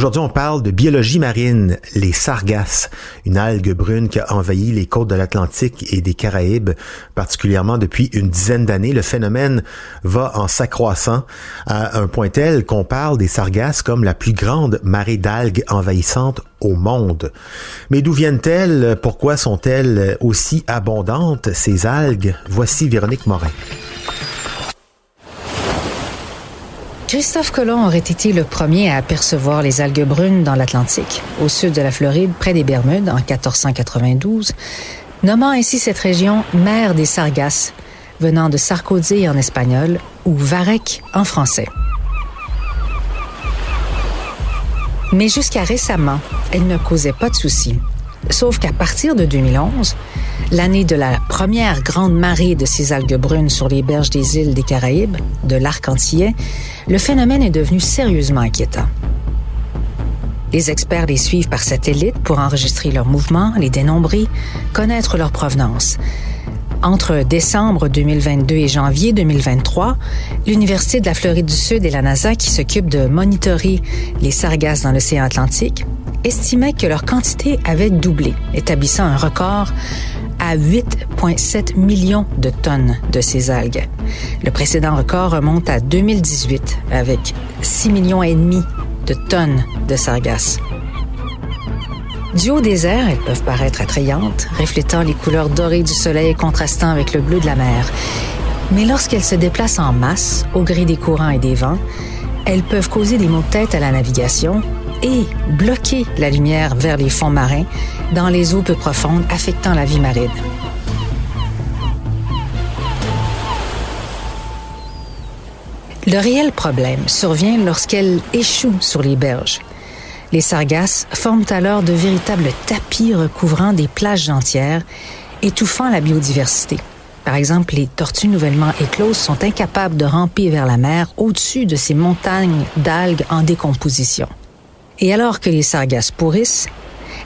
Aujourd'hui, on parle de biologie marine, les sargasses, une algue brune qui a envahi les côtes de l'Atlantique et des Caraïbes, particulièrement depuis une dizaine d'années. Le phénomène va en s'accroissant à un point tel qu'on parle des sargasses comme la plus grande marée d'algues envahissantes au monde. Mais d'où viennent-elles? Pourquoi sont-elles aussi abondantes, ces algues? Voici Véronique Morin. Christophe Colomb aurait été le premier à apercevoir les algues brunes dans l'Atlantique, au sud de la Floride, près des Bermudes, en 1492, nommant ainsi cette région mer des Sargasses, venant de Sarkozy en espagnol ou Varec en français. Mais jusqu'à récemment, elle ne causait pas de soucis. Sauf qu'à partir de 2011, l'année de la première grande marée de ces algues brunes sur les berges des îles des Caraïbes, de l'arc antillais, le phénomène est devenu sérieusement inquiétant. Les experts les suivent par satellite pour enregistrer leurs mouvements, les dénombrer, connaître leur provenance. Entre décembre 2022 et janvier 2023, l'Université de la Floride du Sud et la NASA, qui s'occupent de monitorer les sargasses dans l'océan Atlantique, estimaient que leur quantité avait doublé, établissant un record à 8,7 millions de tonnes de ces algues. Le précédent record remonte à 2018 avec 6 millions et demi de tonnes de sargasses. Du haut des airs, elles peuvent paraître attrayantes, reflétant les couleurs dorées du soleil contrastant avec le bleu de la mer. Mais lorsqu'elles se déplacent en masse, au gré des courants et des vents, elles peuvent causer des maux de tête à la navigation et bloquer la lumière vers les fonds marins dans les eaux peu profondes, affectant la vie marine. Le réel problème survient lorsqu'elles échouent sur les berges. Les sargasses forment alors de véritables tapis recouvrant des plages entières, étouffant la biodiversité. Par exemple, les tortues nouvellement écloses sont incapables de ramper vers la mer au-dessus de ces montagnes d'algues en décomposition. Et alors que les sargasses pourrissent,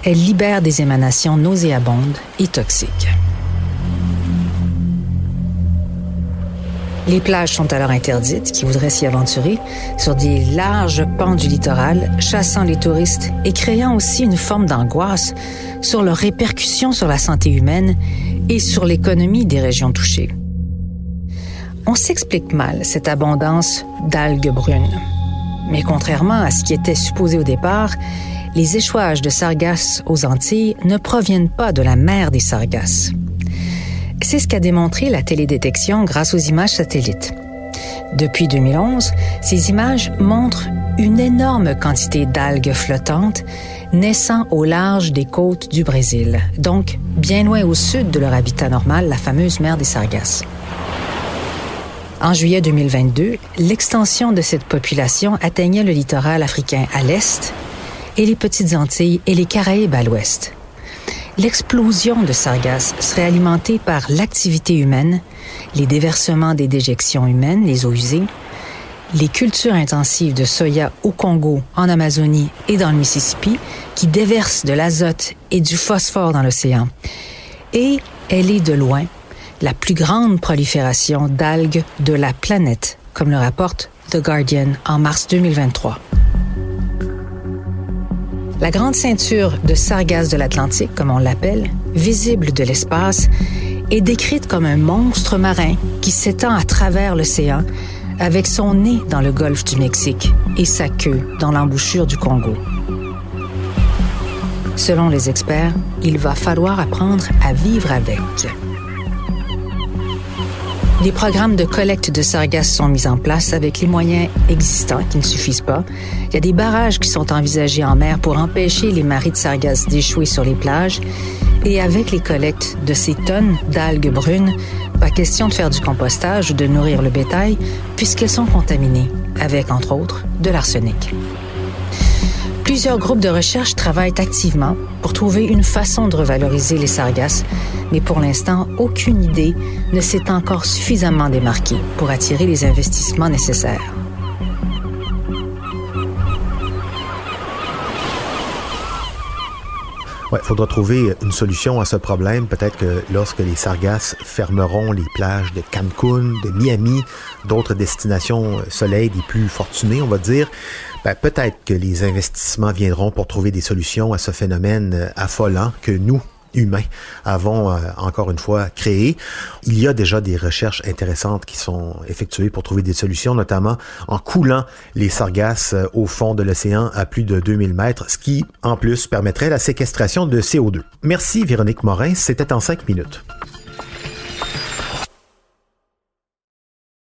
elles libèrent des émanations nauséabondes et toxiques. Les plages sont alors interdites qui voudraient s'y aventurer sur des larges pans du littoral, chassant les touristes et créant aussi une forme d'angoisse sur leurs répercussions sur la santé humaine et sur l'économie des régions touchées. On s'explique mal cette abondance d'algues brunes. Mais contrairement à ce qui était supposé au départ, les échouages de sargasses aux Antilles ne proviennent pas de la mer des sargasses. C'est ce qu'a démontré la télédétection grâce aux images satellites. Depuis 2011, ces images montrent une énorme quantité d'algues flottantes naissant au large des côtes du Brésil, donc bien loin au sud de leur habitat normal, la fameuse mer des Sargasses. En juillet 2022, l'extension de cette population atteignait le littoral africain à l'est et les Petites Antilles et les Caraïbes à l'ouest. L'explosion de sargasses serait alimentée par l'activité humaine, les déversements des déjections humaines, les eaux usées, les cultures intensives de soya au Congo, en Amazonie et dans le Mississippi, qui déversent de l'azote et du phosphore dans l'océan. Et elle est de loin la plus grande prolifération d'algues de la planète, comme le rapporte The Guardian en mars 2023. La grande ceinture de sargasses de l'Atlantique, comme on l'appelle, visible de l'espace, est décrite comme un monstre marin qui s'étend à travers l'océan avec son nez dans le golfe du Mexique et sa queue dans l'embouchure du Congo. Selon les experts, il va falloir apprendre à vivre avec. Des programmes de collecte de sargasses sont mis en place avec les moyens existants qui ne suffisent pas. Il y a des barrages qui sont envisagés en mer pour empêcher les maris de sargasses d'échouer sur les plages. Et avec les collectes de ces tonnes d'algues brunes, pas question de faire du compostage ou de nourrir le bétail puisqu'elles sont contaminées avec, entre autres, de l'arsenic. Plusieurs groupes de recherche travaillent activement pour trouver une façon de revaloriser les sargasses, mais pour l'instant, aucune idée ne s'est encore suffisamment démarquée pour attirer les investissements nécessaires. Il faudra trouver une solution à ce problème. Peut-être que lorsque les sargasses fermeront les plages de Cancun, de Miami, d'autres destinations soleil des plus fortunées, on va dire, ben, peut-être que les investissements viendront pour trouver des solutions à ce phénomène affolant que nous, humains avons euh, encore une fois créé. Il y a déjà des recherches intéressantes qui sont effectuées pour trouver des solutions, notamment en coulant les sargasses euh, au fond de l'océan à plus de 2000 mètres, ce qui en plus permettrait la séquestration de CO2. Merci Véronique Morin, c'était en cinq minutes.